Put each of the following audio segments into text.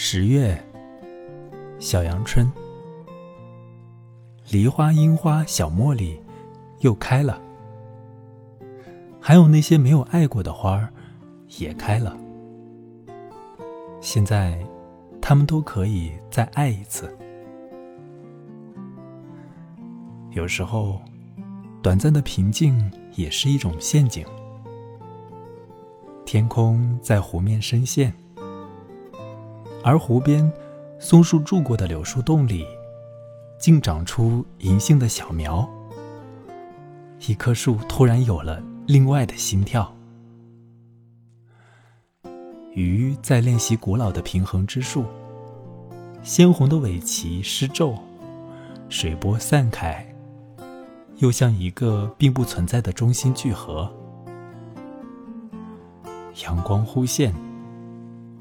十月，小阳春，梨花、樱花、小茉莉又开了，还有那些没有爱过的花儿也开了。现在，他们都可以再爱一次。有时候，短暂的平静也是一种陷阱。天空在湖面深陷。而湖边，松树住过的柳树洞里，竟长出银杏的小苗。一棵树突然有了另外的心跳。鱼在练习古老的平衡之术。鲜红的尾鳍失皱，水波散开，又像一个并不存在的中心聚合。阳光忽现，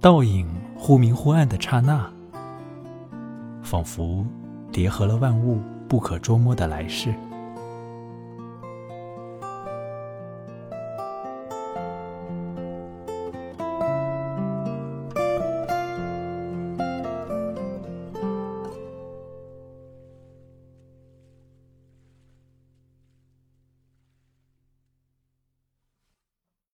倒影。忽明忽暗的刹那，仿佛叠合了万物不可捉摸的来世。